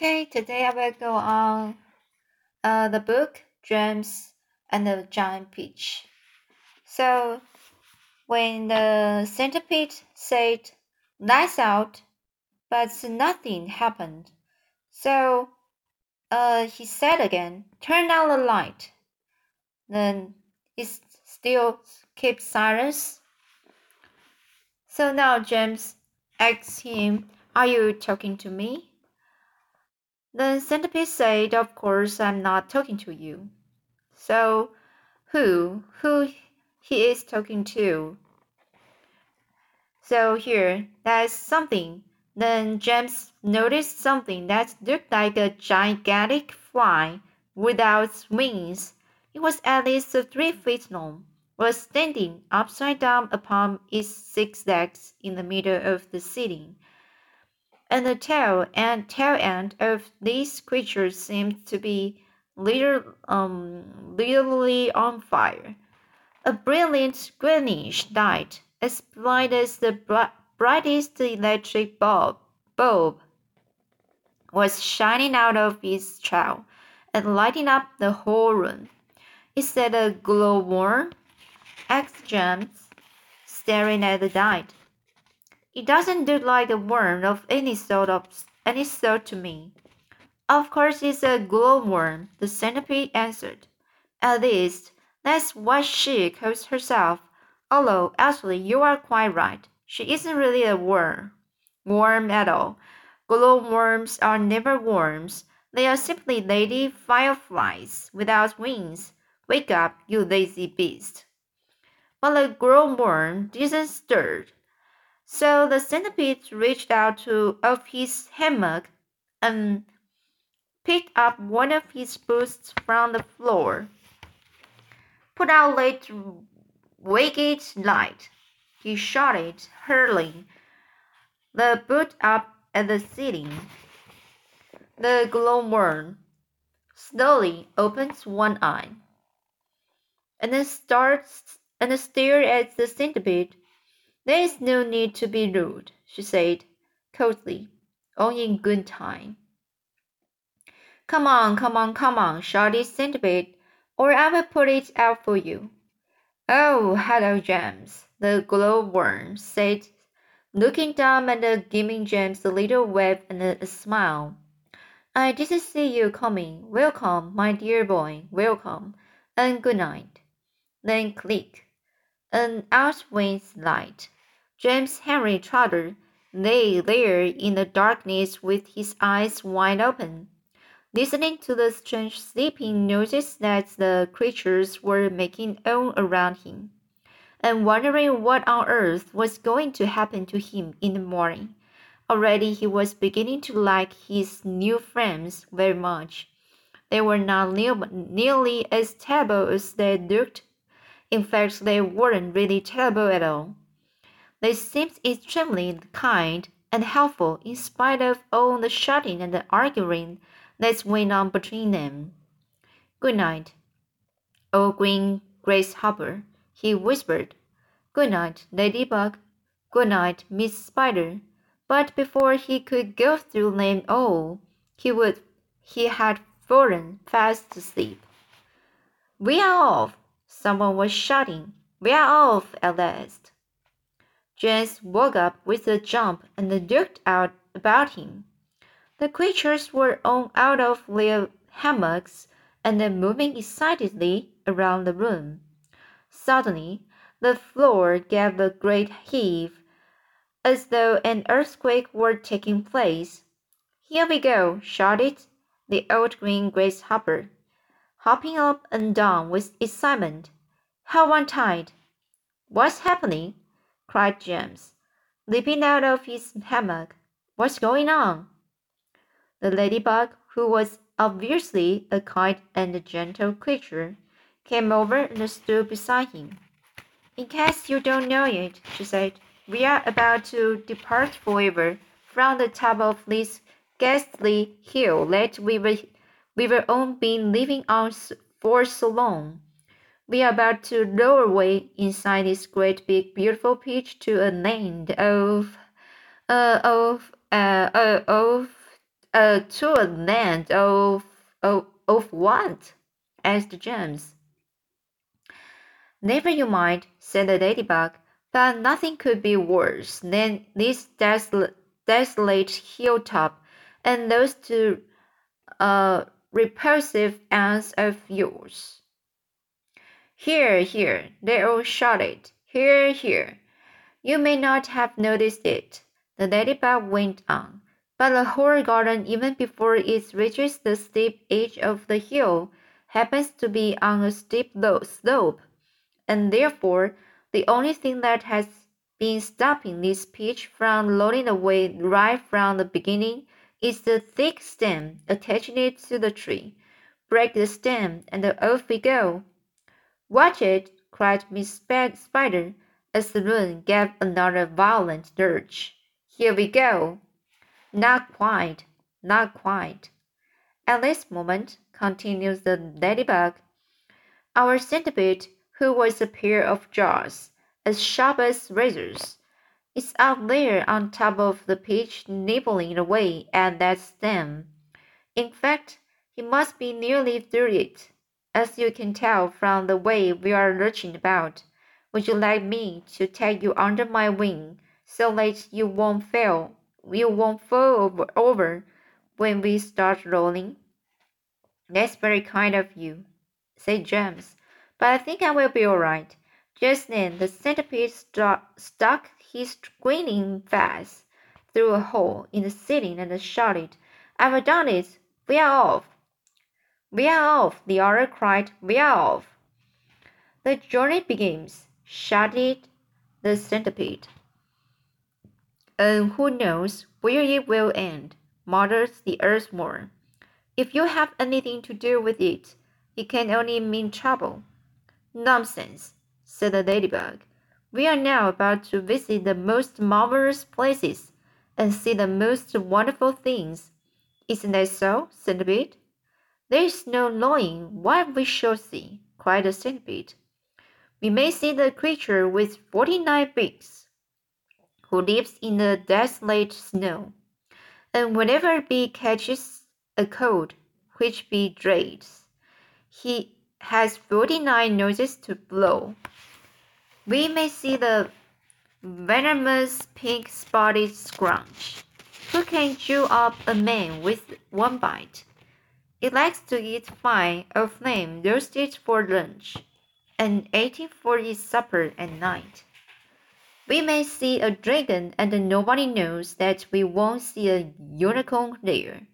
Okay, today I will go on uh, the book James and the Giant Peach. So, when the centipede said, Lights out, but nothing happened. So, uh, he said again, Turn down the light. Then it still kept silence. So now James asked him, Are you talking to me? The centipede said, Of course I'm not talking to you. So who, who he is talking to? So here, that's something. Then James noticed something that looked like a gigantic fly without wings. It was at least three feet long, was standing upside down upon its six legs in the middle of the ceiling and the tail and tail end of these creatures seemed to be literally, um, literally on fire. A brilliant greenish light, as bright as the brightest electric bulb, bulb, was shining out of its tail and lighting up the whole room. Is that a glowworm? asked James, staring at the light. It doesn't look like a worm of any sort of any sort to me. Of course it's a glowworm, the centipede answered. At least, that's what she calls herself. Although actually you are quite right. She isn't really a worm. Worm at all. Glowworms are never worms. They are simply lady fireflies without wings. Wake up, you lazy beast. But the glowworm didn't stir. So the centipede reached out to of his hammock and picked up one of his boots from the floor. Put out late wicked light, he shouted, hurling the boot up at the ceiling. The glowworm slowly opens one eye and then starts and stares at the centipede there is no need to be rude, she said coldly, all in good time. Come on, come on, come on, shouted Centipede, or I will put it out for you. Oh, hello, James, the glowworm said, looking down and giving James a little wave and a smile. I didn't see you coming. Welcome, my dear boy, welcome, and good night. Then click. and An outwing light. James Henry Trotter lay there in the darkness with his eyes wide open. Listening to the strange sleeping, noises that the creatures were making all around him, and wondering what on earth was going to happen to him in the morning. Already he was beginning to like his new friends very much. They were not nearly as terrible as they looked. In fact, they weren't really terrible at all. They seemed extremely kind and helpful in spite of all the shouting and the arguing that went on between them. Good night, old green grasshopper, he whispered. Good night, Ladybug. Good night, Miss Spider. But before he could go through them all, he would he had fallen fast asleep. We are off! Someone was shouting. We are off at last. James woke up with a jump and looked out about him. The creatures were all out of their hammocks and moving excitedly around the room. Suddenly, the floor gave a great heave, as though an earthquake were taking place. Here we go, shouted the old green grasshopper, hopping up and down with excitement. On tight. What's happening? Cried James, leaping out of his hammock. What's going on? The ladybug, who was obviously a kind and gentle creature, came over and stood beside him. In case you don't know it, she said, we are about to depart forever from the top of this ghastly hill that we were, we were all been living on for so long. We are about to roll away inside this great big beautiful peach to a land of, uh, of, uh, uh, of, uh, to a land of, of, of what? asked James. Never you mind, said the ladybug, but nothing could be worse than this desolate, desolate hilltop and those two uh, repulsive aunts of yours. Here, here, they all shouted. Here, here. You may not have noticed it, the ladybug went on, but the whole garden, even before it reaches the steep edge of the hill, happens to be on a steep slope, and therefore the only thing that has been stopping this peach from rolling away right from the beginning is the thick stem attaching it to the tree. Break the stem, and off we go. Watch it, cried Miss Spider, as the balloon gave another violent lurch. Here we go. Not quite, not quite. At this moment, continues the ladybug, our centipede who was a pair of jaws, as sharp as razors, is out there on top of the peach nibbling away at that stem. In fact, he must be nearly through it, as you can tell from the way we are lurching about. Would you like me to take you under my wing so that you won't fail you won't fall over, when we start rolling? That's very kind of you, said James but I think I will be all right. Just then the centipede st stuck his grinning face through a hole in the ceiling and shouted, I've done it! We are off! We are off! The other cried, We are off! The journey begins, shouted the centipede. And who knows where it will end, muttered the earthworm. If you have anything to do with it, it can only mean trouble. Nonsense, said the ladybug. We are now about to visit the most marvelous places and see the most wonderful things. Isn't that so, centipede? There is no knowing what we shall see, cried the centipede. We may see the creature with forty-nine beaks, who lives in the desolate snow, and whenever a bee catches a cold, which bee dreads, he has 49 noses to blow. We may see the venomous pink spotted scrunch, who can chew up a man with one bite. It likes to eat fine of flame roasted for lunch, and eating for its supper at night. We may see a dragon, and nobody knows that we won't see a unicorn there.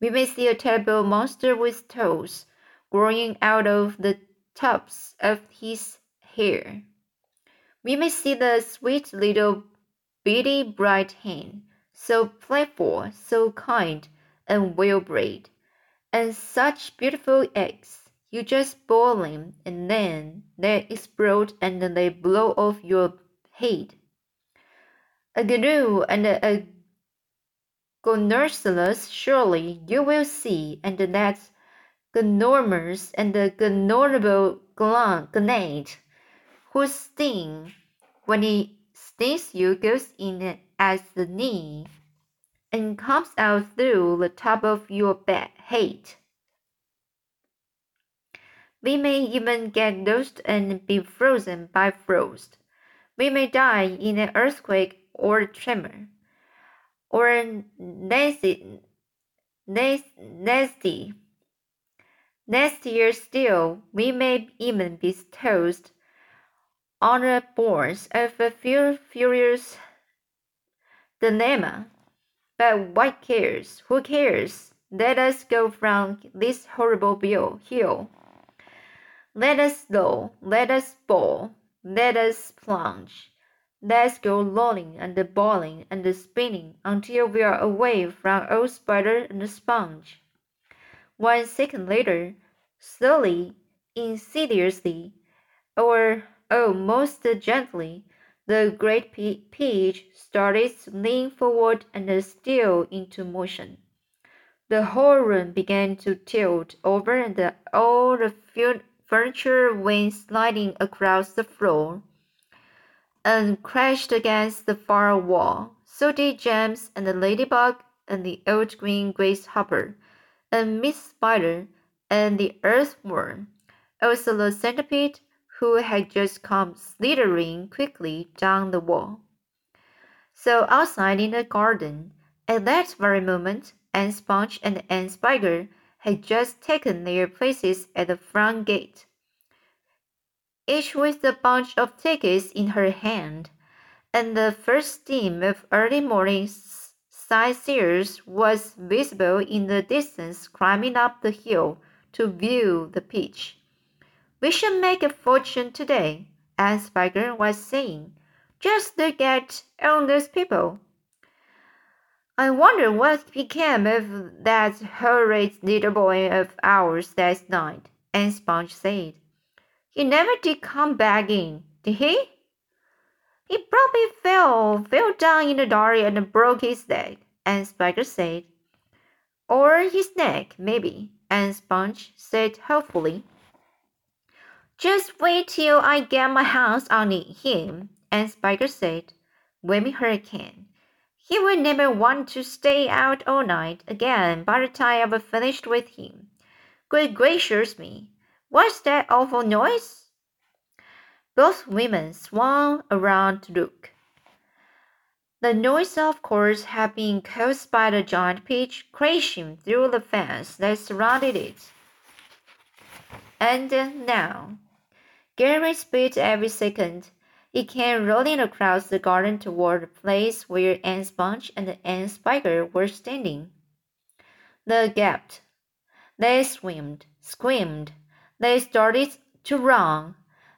We may see a terrible monster with toes growing out of the tops of his hair. We may see the sweet little beady bright hen, so playful, so kind, and well bred, and such beautiful eggs. You just boil them, and then they explode and they blow off your head. A gnu and a gnocerous surely you will see, and that's Gnormous and the Gnorrible gnat, whose sting, when he stings you, goes in as the knee and comes out through the top of your bed head. We may even get lost and be frozen by frost. We may die in an earthquake or tremor, or nasty, nasty Next still, we may even be toast on the boards of a furious dilemma. But what cares? Who cares? Let us go from this horrible hill. Let us roll, let us bowl, let us plunge. Let's go rolling and boiling and spinning until we are away from old spider and sponge. One second later, slowly, insidiously, or oh, most gently, the great peach started to lean forward and steal into motion. The whole room began to tilt over and all the furniture went sliding across the floor and crashed against the far wall. So did James and the ladybug and the old green grasshopper, and Miss Spider, and the earthworm, also the centipede, who had just come slithering quickly down the wall. So outside in the garden, at that very moment, Aunt Sponge and Aunt Spiker had just taken their places at the front gate, each with a bunch of tickets in her hand, and the first steam of early morning sightseers was visible in the distance climbing up the hill to view the pitch. We should make a fortune today, Aunt Spiker was saying. Just look at all those people. I wonder what became of that horrid little boy of ours last night, Aunt Sponge said. He never did come back in, did he? He probably fell, fell down in the dark and broke his leg, Aunt Spiker said. Or his neck, maybe, Aunt Sponge said hopefully. Just wait till I get my hands on him, And Spiker said, waving her cane. He will never want to stay out all night again by the time I've finished with him. Good gracious me, what's that awful noise? Both women swung around to look. The noise, of course, had been caused by the giant peach crashing through the fence that surrounded it. And now, Gary spit every second he came rolling across the garden toward the place where Aunt Sponge and Aunt Spiker were standing. They gaped. They screamed, screamed. They started to run.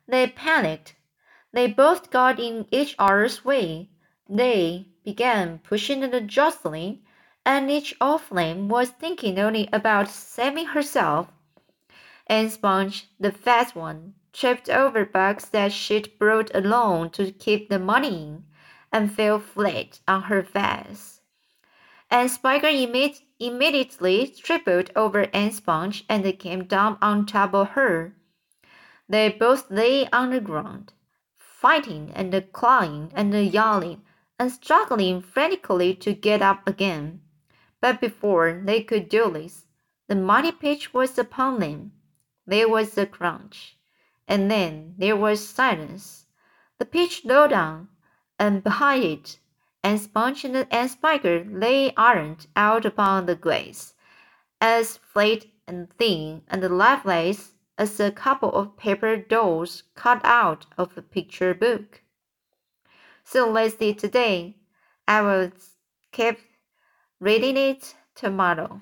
They panicked. They both got in each other's way. They began pushing and jostling, and each of them was thinking only about saving herself. Aunt Sponge, the fat one, tripped over bugs that she'd brought along to keep the money in, and fell flat on her face. And Spiker imme immediately tripped over Aunt Sponge and came down on top of her. They both lay on the ground, fighting and clawing and yelling and struggling frantically to get up again. But before they could do this, the mighty pitch was upon them. There was a crunch and then there was silence. The pitch low down, and behind it, and Sponge and Aunt Spiker lay ironed out upon the grass, as flat and thin and lifeless as a couple of paper dolls cut out of a picture book. So let's see today. I will keep reading it tomorrow.